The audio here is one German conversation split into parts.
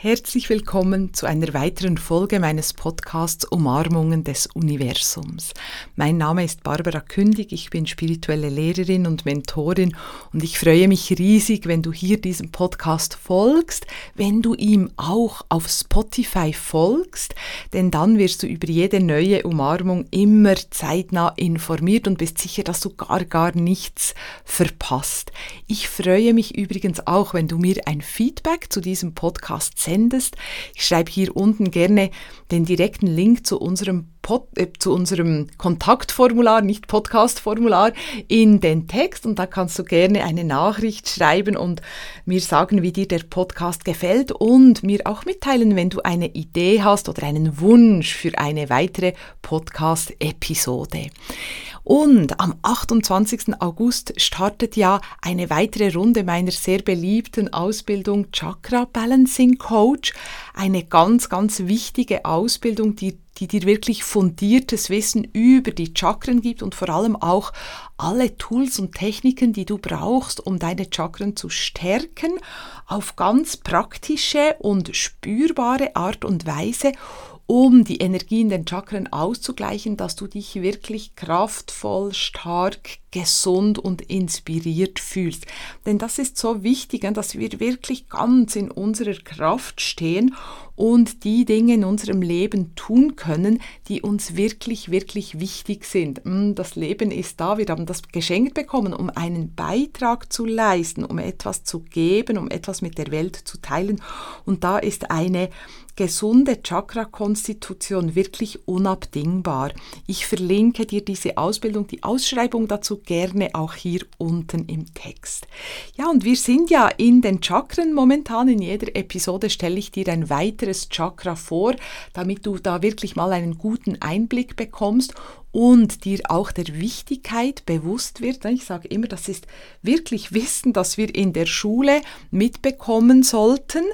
Herzlich willkommen zu einer weiteren Folge meines Podcasts Umarmungen des Universums. Mein Name ist Barbara Kündig, ich bin spirituelle Lehrerin und Mentorin und ich freue mich riesig, wenn du hier diesem Podcast folgst, wenn du ihm auch auf Spotify folgst, denn dann wirst du über jede neue Umarmung immer zeitnah informiert und bist sicher, dass du gar gar nichts verpasst. Ich freue mich übrigens auch, wenn du mir ein Feedback zu diesem Podcast sendest. Ich schreibe hier unten gerne den direkten Link zu unserem Pod, äh, zu unserem Kontaktformular, nicht Podcastformular, in den Text und da kannst du gerne eine Nachricht schreiben und mir sagen, wie dir der Podcast gefällt und mir auch mitteilen, wenn du eine Idee hast oder einen Wunsch für eine weitere Podcast-Episode. Und am 28. August startet ja eine weitere Runde meiner sehr beliebten Ausbildung Chakra Balancing Coach. Eine ganz, ganz wichtige Ausbildung, die die dir wirklich fundiertes Wissen über die Chakren gibt und vor allem auch alle Tools und Techniken, die du brauchst, um deine Chakren zu stärken, auf ganz praktische und spürbare Art und Weise um die Energie in den Chakren auszugleichen, dass du dich wirklich kraftvoll, stark, gesund und inspiriert fühlst. Denn das ist so wichtig, dass wir wirklich ganz in unserer Kraft stehen und die Dinge in unserem Leben tun können, die uns wirklich, wirklich wichtig sind. Hm, das Leben ist da, wir haben das geschenkt bekommen, um einen Beitrag zu leisten, um etwas zu geben, um etwas mit der Welt zu teilen. Und da ist eine gesunde Chakra-Konstitution wirklich unabdingbar. Ich verlinke dir diese Ausbildung, die Ausschreibung dazu gerne auch hier unten im Text. Ja, und wir sind ja in den Chakren momentan. In jeder Episode stelle ich dir ein weiteres Chakra vor, damit du da wirklich mal einen guten Einblick bekommst und dir auch der Wichtigkeit bewusst wird. Ich sage immer, das ist wirklich Wissen, das wir in der Schule mitbekommen sollten.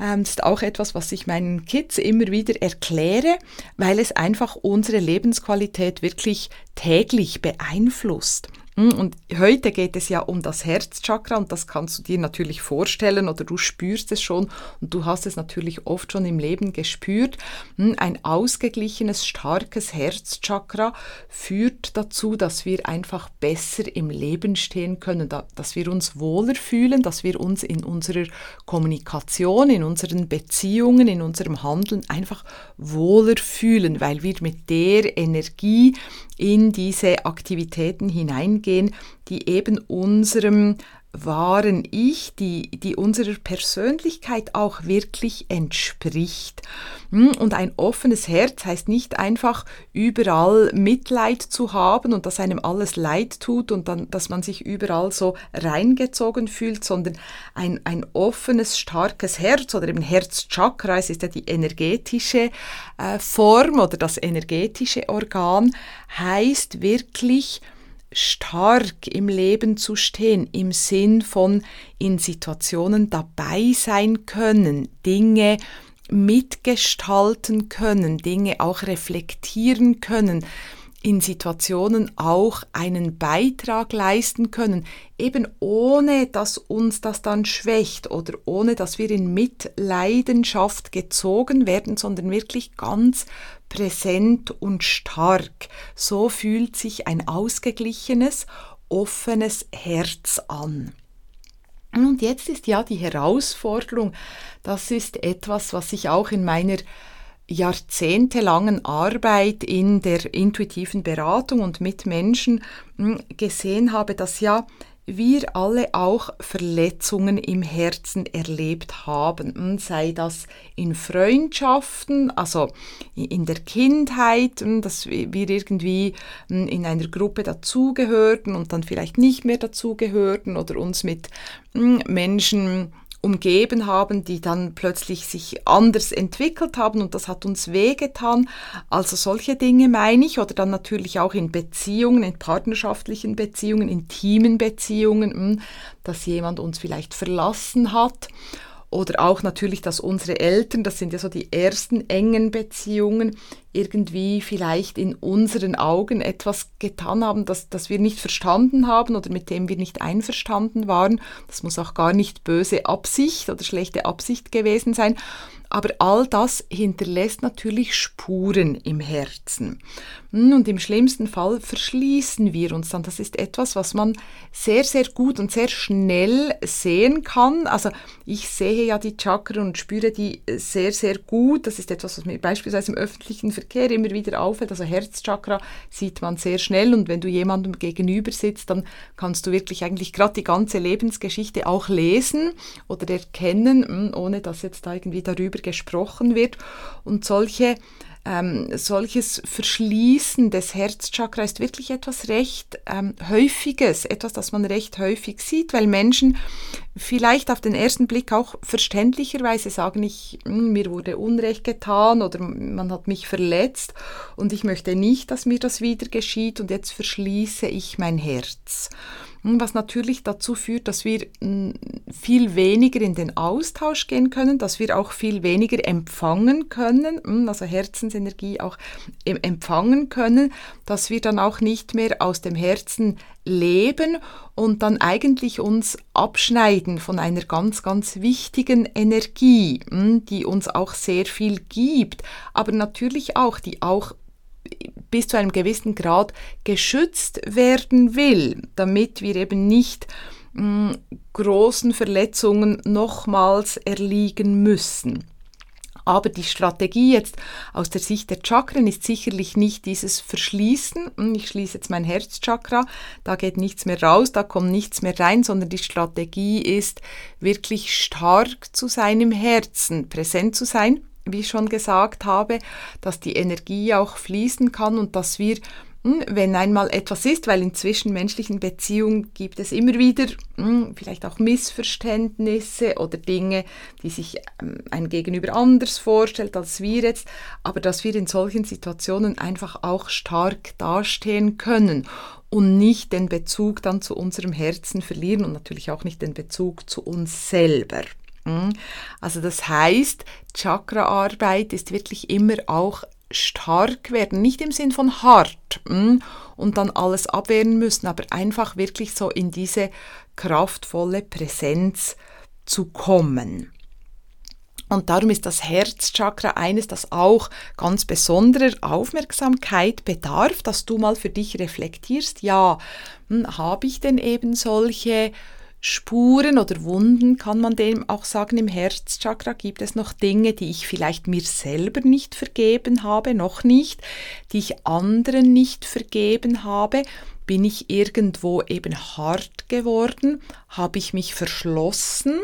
Ähm, das ist auch etwas, was ich meinen Kids immer wieder erkläre, weil es einfach unsere Lebensqualität wirklich täglich beeinflusst. Hm, und heute geht es ja um das Herzchakra und das kannst du dir natürlich vorstellen oder du spürst es schon und du hast es natürlich oft schon im Leben gespürt. Hm, ein ausgeglichenes, starkes Herzchakra führt dazu, dass wir einfach besser im Leben stehen können, dass wir uns wohler fühlen, dass wir uns in unserer Kommunikation, in unseren Beziehungen, in unserem Handeln einfach wohler fühlen, weil wir mit der Energie in diese Aktivitäten hineingehen, die eben unserem wahren Ich, die, die unserer Persönlichkeit auch wirklich entspricht. Hm, und ein offenes Herz heißt nicht einfach überall Mitleid zu haben und dass einem alles leid tut und dann, dass man sich überall so reingezogen fühlt, sondern ein, ein offenes, starkes Herz oder eben Herzchakra, es ist ja die energetische äh, Form oder das energetische Organ, heißt wirklich, stark im Leben zu stehen, im Sinn von in Situationen dabei sein können, Dinge mitgestalten können, Dinge auch reflektieren können, in Situationen auch einen Beitrag leisten können, eben ohne dass uns das dann schwächt oder ohne dass wir in Mitleidenschaft gezogen werden, sondern wirklich ganz präsent und stark. So fühlt sich ein ausgeglichenes, offenes Herz an. Und jetzt ist ja die Herausforderung, das ist etwas, was ich auch in meiner jahrzehntelangen Arbeit in der intuitiven Beratung und mit Menschen hm, gesehen habe, dass ja wir alle auch Verletzungen im Herzen erlebt haben, hm, sei das in Freundschaften, also in der Kindheit, hm, dass wir irgendwie in einer Gruppe dazugehörten und dann vielleicht nicht mehr dazugehörten oder uns mit Menschen umgeben haben, die dann plötzlich sich anders entwickelt haben und das hat uns wehgetan. Also solche Dinge meine ich oder dann natürlich auch in Beziehungen, in partnerschaftlichen Beziehungen, intimen Beziehungen, hm, dass jemand uns vielleicht verlassen hat oder auch natürlich, dass unsere Eltern, das sind ja so die ersten engen Beziehungen, irgendwie vielleicht in unseren Augen etwas getan haben, das, das wir nicht verstanden haben oder mit dem wir nicht einverstanden waren. Das muss auch gar nicht böse Absicht oder schlechte Absicht gewesen sein. Aber all das hinterlässt natürlich Spuren im Herzen. Hm, und im schlimmsten Fall verschließen wir uns dann. Das ist etwas, was man sehr, sehr gut und sehr schnell sehen kann. Also ich sehe ja die Chakren und spüre die sehr, sehr gut. Das ist etwas, was mir beispielsweise im öffentlichen Verkehr immer wieder auffällt. Also Herzchakra sieht man sehr schnell und wenn du jemandem gegenüber sitzt, dann kannst du wirklich eigentlich gerade die ganze Lebensgeschichte auch lesen oder erkennen, hm, ohne dass jetzt da irgendwie darüber gesprochen wird. Und solche ähm, solches Verschließen des Herzchakra ist wirklich etwas recht ähm, Häufiges, etwas, das man recht häufig sieht, weil Menschen vielleicht auf den ersten Blick auch verständlicherweise sagen, ich, hm, mir wurde Unrecht getan oder man hat mich verletzt und ich möchte nicht, dass mir das wieder geschieht und jetzt verschließe ich mein Herz was natürlich dazu führt, dass wir hm, viel weniger in den Austausch gehen können, dass wir auch viel weniger empfangen können, hm, also Herzensenergie auch empfangen können, dass wir dann auch nicht mehr aus dem Herzen leben und dann eigentlich uns abschneiden von einer ganz, ganz wichtigen Energie, hm, die uns auch sehr viel gibt, aber natürlich auch, die auch bis zu einem gewissen Grad geschützt werden will, damit wir eben nicht mh, hm, großen Verletzungen nochmals erliegen müssen. Aber die Strategie jetzt aus der Sicht der Chakren ist sicherlich nicht dieses Verschließen. Hm, ich schließe jetzt mein Herzchakra, da geht nichts mehr raus, da kommt nichts mehr rein, sondern die Strategie ist wirklich stark zu sein im Herzen, präsent zu sein wie ich schon gesagt habe, dass die Energie auch fließen kann und dass wir, hm, wenn einmal etwas ist, weil in zwischenmenschlichen Beziehungen gibt es immer wieder hm, vielleicht auch Missverständnisse oder Dinge, die sich ähm, ein Gegenüber anders vorstellt als wir jetzt, aber dass wir in solchen Situationen einfach auch stark dastehen können und nicht den Bezug dann zu unserem Herzen verlieren und natürlich auch nicht den Bezug zu uns selber. Hm? Also das heißt, Chakraarbeit ist wirklich immer auch stark werden, nicht im Sinn von hart hm? und dann alles abwehren müssen, aber einfach wirklich so in diese kraftvolle Präsenz zu kommen. Und darum ist das Herzchakra eines, das auch ganz besonderer Aufmerksamkeit bedarf, dass du mal für dich reflektierst, ja, hm, habe ich denn eben solche Spuren oder Wunden, kann man dem auch sagen, im Herzchakra gibt es noch Dinge, die ich vielleicht mir selber nicht vergeben habe, noch nicht, die ich anderen nicht vergeben habe. Bin ich irgendwo eben hart geworden? Habe ich mich verschlossen?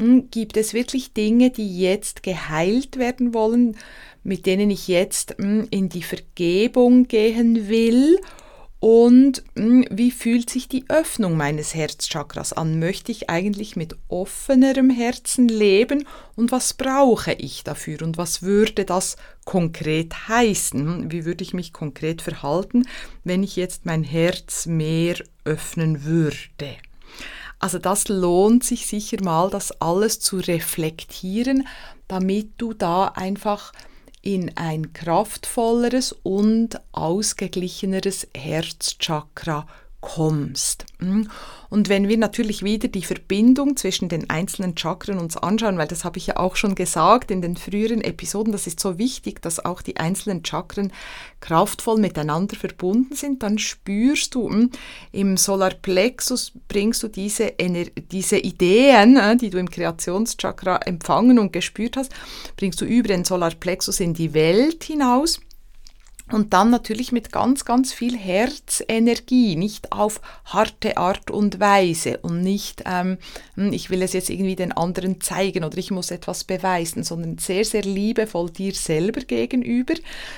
Hm, gibt es wirklich Dinge, die jetzt geheilt werden wollen, mit denen ich jetzt hm, in die Vergebung gehen will? Und hm, wie fühlt sich die Öffnung meines Herzchakras an? Möchte ich eigentlich mit offenerem Herzen leben? Und was brauche ich dafür? Und was würde das konkret heißen? Hm, wie würde ich mich konkret verhalten, wenn ich jetzt mein Herz mehr öffnen würde? Also das lohnt sich sicher mal, das alles zu reflektieren, damit du da einfach in ein kraftvolleres und ausgeglicheneres Herzchakra kommst. Hm? Und wenn wir natürlich wieder die Verbindung zwischen den einzelnen Chakren uns anschauen, weil das habe ich ja auch schon gesagt in den früheren Episoden, das ist so wichtig, dass auch die einzelnen Chakren kraftvoll miteinander verbunden sind, dann spürst du hm, im Solarplexus bringst du diese, diese Ideen, äh, die du im Kreationschakra empfangen und gespürt hast, bringst du über den Solarplexus in die Welt hinaus und dann natürlich mit ganz, ganz viel Herzenergie, nicht auf harte Art und Weise und nicht, ähm, hm, ich will es jetzt irgendwie den anderen zeigen oder ich muss etwas beweisen, sondern sehr, sehr liebevoll dir selber gegenüber.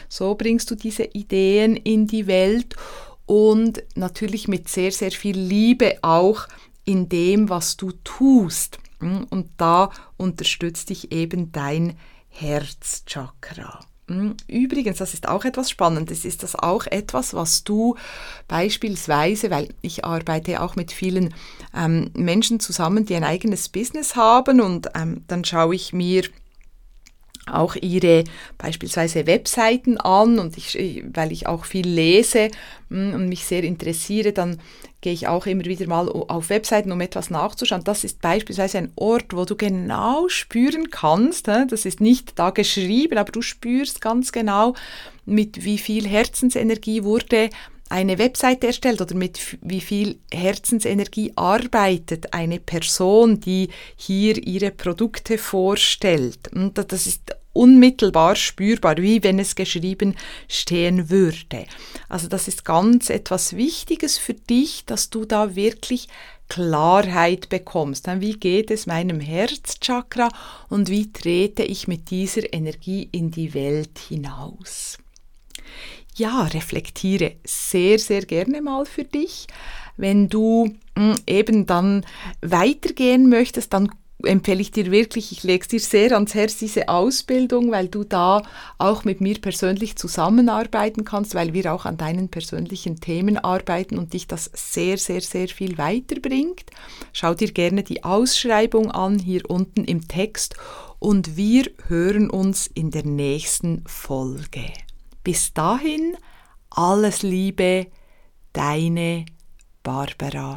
So bringst du diese Ideen in die Welt und natürlich mit sehr, sehr viel Liebe auch in dem, was du tust. Hm, und da unterstützt dich eben dein Herzchakra. Hm, übrigens, das ist auch etwas Spannendes, ist das auch etwas, was du beispielsweise, weil ich arbeite auch mit vielen ähm, Menschen zusammen, die ein eigenes Business haben und ähm, dann schaue ich mir auch ihre beispielsweise Webseiten an und ich, weil ich auch viel lese hm, und mich sehr interessiere, dann gehe ich auch immer wieder mal auf Webseiten, um etwas nachzuschauen. Das ist beispielsweise ein Ort, wo du genau spüren kannst, das ist nicht da geschrieben, aber du spürst ganz genau, mit wie viel Herzensenergie wurde eine Webseite erstellt oder mit wie viel Herzensenergie arbeitet eine Person, die hier ihre Produkte vorstellt. Und das ist unmittelbar spürbar, wie wenn es geschrieben stehen würde. Also das ist ganz etwas Wichtiges für dich, dass du da wirklich Klarheit bekommst. Wie geht es meinem Herzchakra und wie trete ich mit dieser Energie in die Welt hinaus? Ja, reflektiere sehr, sehr gerne mal für dich. Wenn du hm, eben dann weitergehen möchtest, dann empfehle ich dir wirklich, ich lege es dir sehr ans Herz, diese Ausbildung, weil du da auch mit mir persönlich zusammenarbeiten kannst, weil wir auch an deinen persönlichen Themen arbeiten und dich das sehr, sehr, sehr viel weiterbringt. Schau dir gerne die Ausschreibung an, hier unten im Text und wir hören uns in der nächsten Folge. Bis dahin, alles Liebe, deine Barbara.